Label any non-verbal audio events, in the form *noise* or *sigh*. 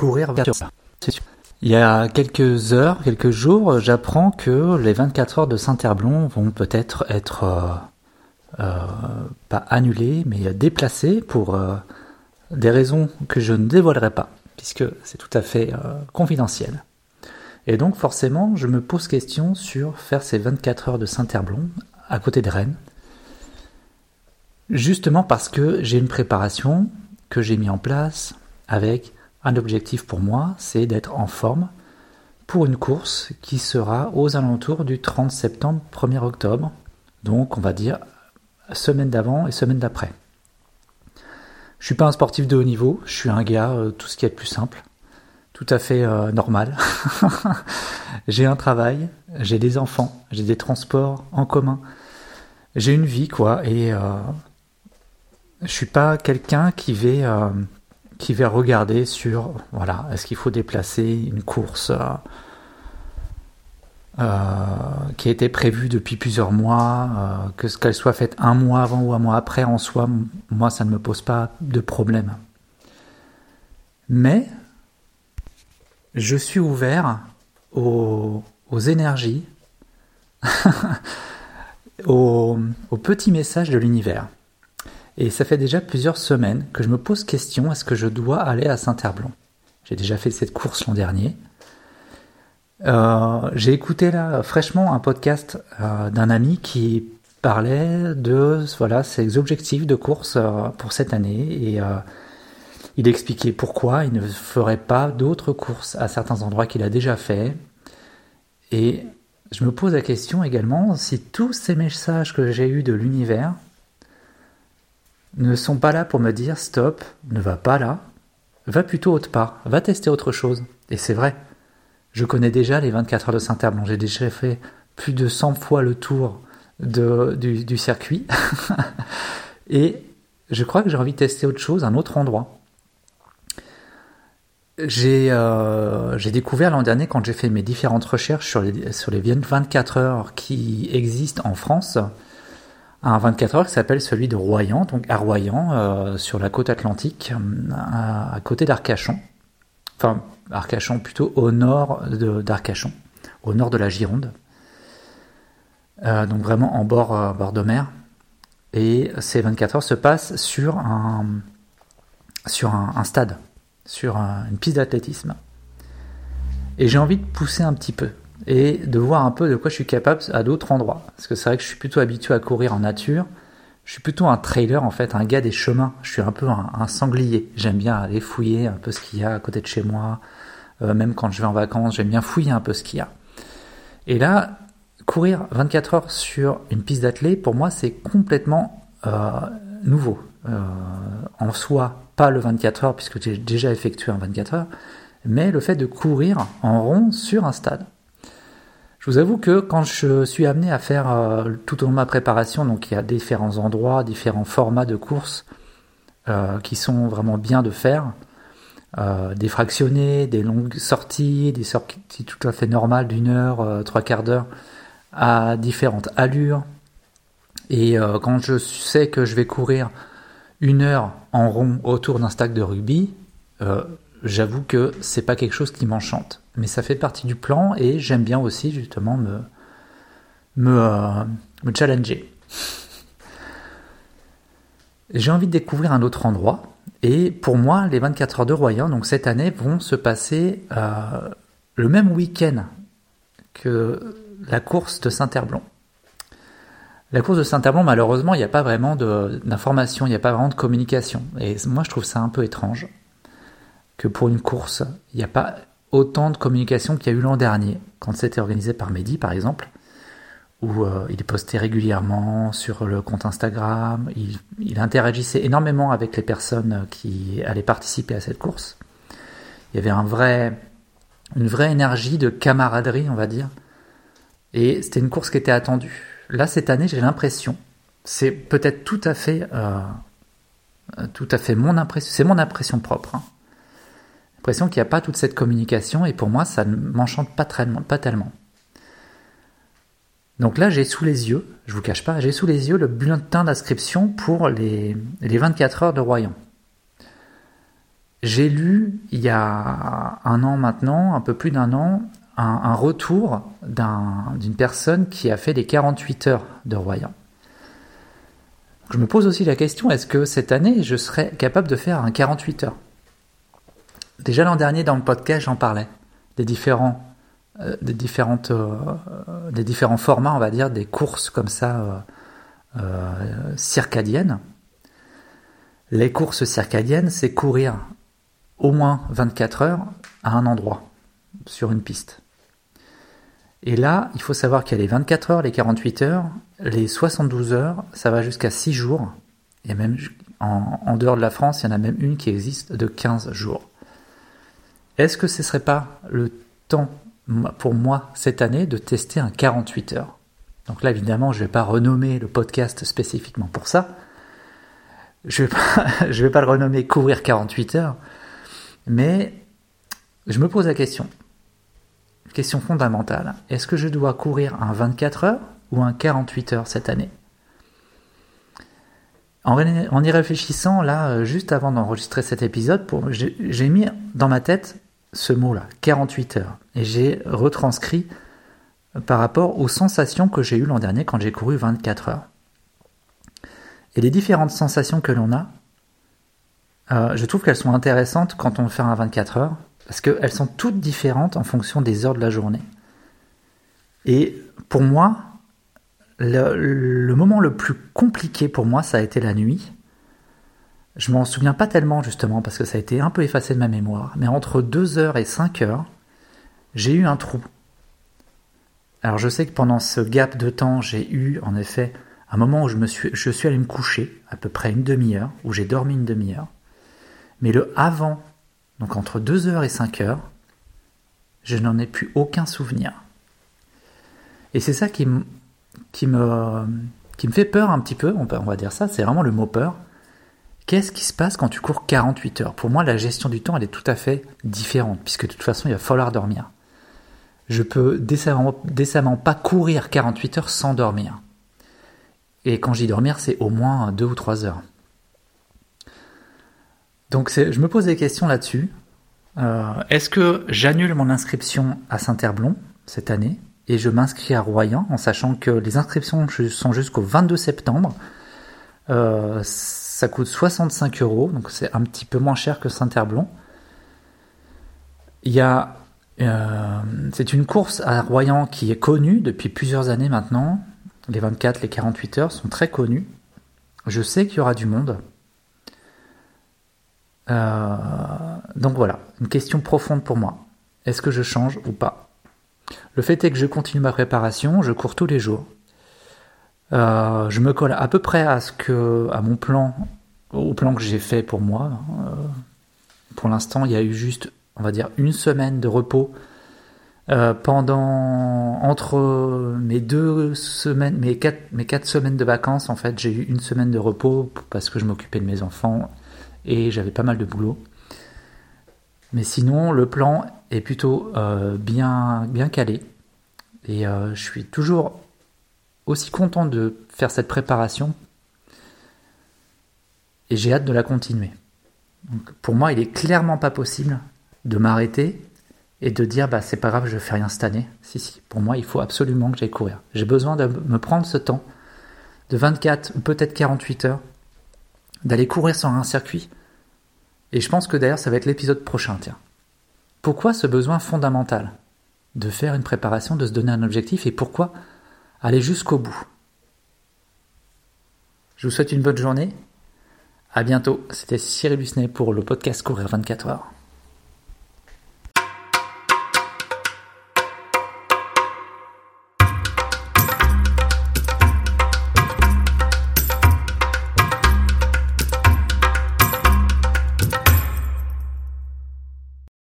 courir 24 heures. Il y a quelques heures, quelques jours, j'apprends que les 24 heures de Saint-Herblon vont peut-être être, euh, euh, pas annulées, mais déplacées pour euh, des raisons que je ne dévoilerai pas, puisque c'est tout à fait confidentiel. Et donc forcément, je me pose question sur faire ces 24 heures de Saint-Herblon à côté de Rennes, justement parce que j'ai une préparation que j'ai mis en place avec un objectif pour moi, c'est d'être en forme pour une course qui sera aux alentours du 30 septembre, 1er octobre. Donc on va dire semaine d'avant et semaine d'après. Je suis pas un sportif de haut niveau, je suis un gars euh, tout ce qui est plus simple, tout à fait euh, normal. *laughs* j'ai un travail, j'ai des enfants, j'ai des transports en commun, j'ai une vie quoi, et euh, je suis pas quelqu'un qui va qui va regarder sur, voilà, est-ce qu'il faut déplacer une course euh, euh, qui a été prévue depuis plusieurs mois, euh, que ce qu'elle soit faite un mois avant ou un mois après, en soi, moi, ça ne me pose pas de problème. Mais je suis ouvert aux, énergies, *laughs* aux petits messages de l'univers. Et ça fait déjà plusieurs semaines que je me pose question est-ce que je dois aller à Saint-Herblanc J'ai déjà fait cette course l'an dernier. Euh, j'ai écouté là fraîchement un podcast euh, d'un ami qui parlait de voilà ses objectifs de course euh, pour cette année et il expliquait pourquoi il ne ferait pas d'autres courses à certains endroits qu'il a déjà fait. Et je me pose la question également si tous ces messages que j'ai eus de l'univers ne sont pas là pour me dire stop, ne va pas là, va plutôt autre part, va tester autre chose. Et c'est vrai. Je connais déjà les 24 heures de Saint-Herblain, j'ai déjà fait plus de 100 fois le tour du, circuit. *laughs* et je crois que j'ai envie de tester autre chose, un autre endroit. J'ai euh, découvert l'an dernier, quand j'ai fait mes différentes recherches sur les, sur les 24 heures qui existent en France, un 24 heures qui s'appelle celui de Royan, donc à Royan, euh, sur la côte atlantique, euh, à, côté d'Arcachon. Enfin, Arcachon plutôt au nord d'Arcachon, au nord de la Gironde. Euh, donc vraiment en bord, bord de mer. Et ces 24 heures se passent sur un, sur un, stade, sur une piste d'athlétisme. Et j'ai envie de pousser un petit peu et de voir un peu de quoi je suis capable à d'autres endroits. Parce que c'est vrai que je suis plutôt habitué à courir en nature. Je suis plutôt un trailer en fait, un gars des chemins. Je suis un peu un, sanglier. J'aime bien aller fouiller un peu ce qu'il y a à côté de chez moi. Euh, même quand je vais en vacances, j'aime bien fouiller un peu ce qu'il y a. Et là, courir 24 heures sur une piste d'athlée, pour moi, c'est complètement euh, nouveau. Euh, en soi, pas le 24 heures, puisque j'ai déjà effectué un 24 heures, mais le fait de courir en rond sur un stade. Je vous avoue que quand je suis amené à faire euh, tout au long de ma préparation, donc il y a différents endroits, différents formats de courses euh, qui sont vraiment bien de faire, euh, des fractionnés, des longues sorties, des sorties tout à fait normales d'une heure, trois quarts d'heure, à différentes allures. Et quand je sais que je vais courir une heure en rond autour d'un stack de rugby, j'avoue que c'est pas quelque chose qui m'enchante. Mais ça fait partie du plan et j'aime bien aussi justement me, me, euh, challenger. J'ai envie de découvrir un autre endroit. Et pour moi, les 24 heures de Royan, donc cette année, vont se passer euh, le même week-end que la course de Saint-Herblon. La course de Saint-Herblon, malheureusement, il n'y a pas vraiment d'information, il n'y a pas vraiment de communication. Et moi, je trouve ça un peu étrange que pour une course, il n'y a pas autant de communication qu'il y a eu l'an dernier, quand c'était organisé par Mehdi par exemple, où euh, il postait régulièrement sur le compte Instagram, il, interagissait énormément avec les personnes qui allaient participer à cette course. Il y avait une vraie énergie de camaraderie, on va dire, et c'était une course qui était attendue. Là, cette année, j'ai l'impression, c'est peut-être tout à fait, euh, tout à fait mon impression, c'est mon impression propre. Hein l'impression qu'il n'y a pas toute cette communication et pour moi ça ne m'enchante pas, tellement. Donc là j'ai sous les yeux, je vous cache pas, j'ai sous les yeux le bulletin d'inscription pour les, les 24 heures de Royan. j'ai lu il y a un an maintenant, un peu plus d'un an, un, retour d'une personne qui a fait les 48 heures de Royan. Je me pose aussi la question, est-ce que cette année, je serais capable de faire un 48 heures? Déjà l'an dernier, dans le podcast, j'en parlais, des différents, euh, des, différentes, euh, des différents formats, on va dire, des courses comme ça, euh, circadiennes. Les courses circadiennes, c'est courir au moins 24 heures à un endroit, sur une piste. Et là, il faut savoir qu'il y a les 24 heures, les 48 heures, les 72 heures, ça va jusqu'à 6 jours. Et même en, dehors de la France, il y en a même une qui existe de 15 jours. Est-ce que ce ne serait pas le temps pour moi cette année de tester un 48 heures? Donc là, évidemment, je ne vais pas renommer le podcast spécifiquement pour ça. Je ne *laughs* vais, pas le renommer Couvrir 48 heures. Mais je me pose la question. Question fondamentale. Est-ce que je dois courir un 24 heures ou un 48 heures cette année? En, y réfléchissant, là, euh, juste avant d'enregistrer cet épisode, j'ai mis dans ma tête ce mot-là, 48 heures. Et j'ai retranscrit par rapport aux sensations que j'ai eues l'an dernier quand j'ai couru 24 heures. Et les différentes sensations que l'on a, euh, je trouve qu'elles sont intéressantes quand on fait un 24 heures, parce qu'elles sont toutes différentes en fonction des heures de la journée. Et pour moi, le, moment le plus compliqué pour moi, ça a été la nuit. Je m'en souviens pas tellement justement parce que ça a été un peu effacé de ma mémoire. Mais entre 2 heures et 5 heures, j'ai eu un trou. Alors je sais que pendant ce gap de temps, j'ai eu en effet un moment où je, me suis, je suis allé me coucher, à peu près une demi-heure, où j'ai dormi une demi-heure. Mais le avant, donc entre 2 heures et 5 heures, je n'en ai plus aucun souvenir. Et c'est ça qui, qui, me, qui me fait peur un petit peu, on, va dire ça, c'est vraiment le mot peur. Qu'est-ce qui se passe quand tu cours 48 heures? Pour moi, la gestion du temps, elle est tout à fait différente, puisque de toute façon, il va falloir dormir. Je peux décemment, décemment pas courir 48 heures sans dormir. Et quand j'y dormir, c'est au moins 2 ou 3 heures. Donc je me pose des questions là-dessus. Euh, est-ce que j'annule mon inscription à Saint-Herblon cette année? Et je m'inscris à Royan en sachant que les inscriptions sont jusqu'au 22 septembre. Euh, ça coûte 65 euros, donc c'est un petit peu moins cher que Saint-Herblon. Il y a, euh, c'est une course à Royan qui est connue depuis plusieurs années maintenant. Les 24, les 48 heures sont très connues. Je sais qu'il y aura du monde. Euh, donc voilà, une question profonde pour moi. Est-ce que je change ou pas? Le fait est que je continue ma préparation, je cours tous les jours. Euh, je me colle à peu près à ce que, à mon plan, au plan que j'ai fait pour moi. Euh, pour l'instant, il y a eu juste, on va dire, une semaine de repos pendant entre mes deux semaines, mes quatre semaines de vacances. En fait, j'ai eu une semaine de repos parce que je m'occupais de mes enfants et j'avais pas mal de boulot. Mais sinon, le plan est plutôt euh, bien, bien calé. Et euh, je suis toujours aussi content de faire cette préparation. Et j'ai hâte de la continuer. Pour moi, il est clairement pas possible de m'arrêter et de dire bah c'est pas grave, je fais rien cette année. Si si, pour moi, il faut absolument que j'aille courir. J'ai besoin de me prendre ce temps de 24 ou peut-être 48 heures d'aller courir sur un circuit. Et je pense que d'ailleurs ça va être l'épisode prochain, tiens. Pourquoi ce besoin fondamental de faire une préparation, de se donner un objectif et pourquoi aller jusqu'au bout? Je vous souhaite une bonne journée. À bientôt. C'était Cyril Busnet pour le podcast Courir 24 heures.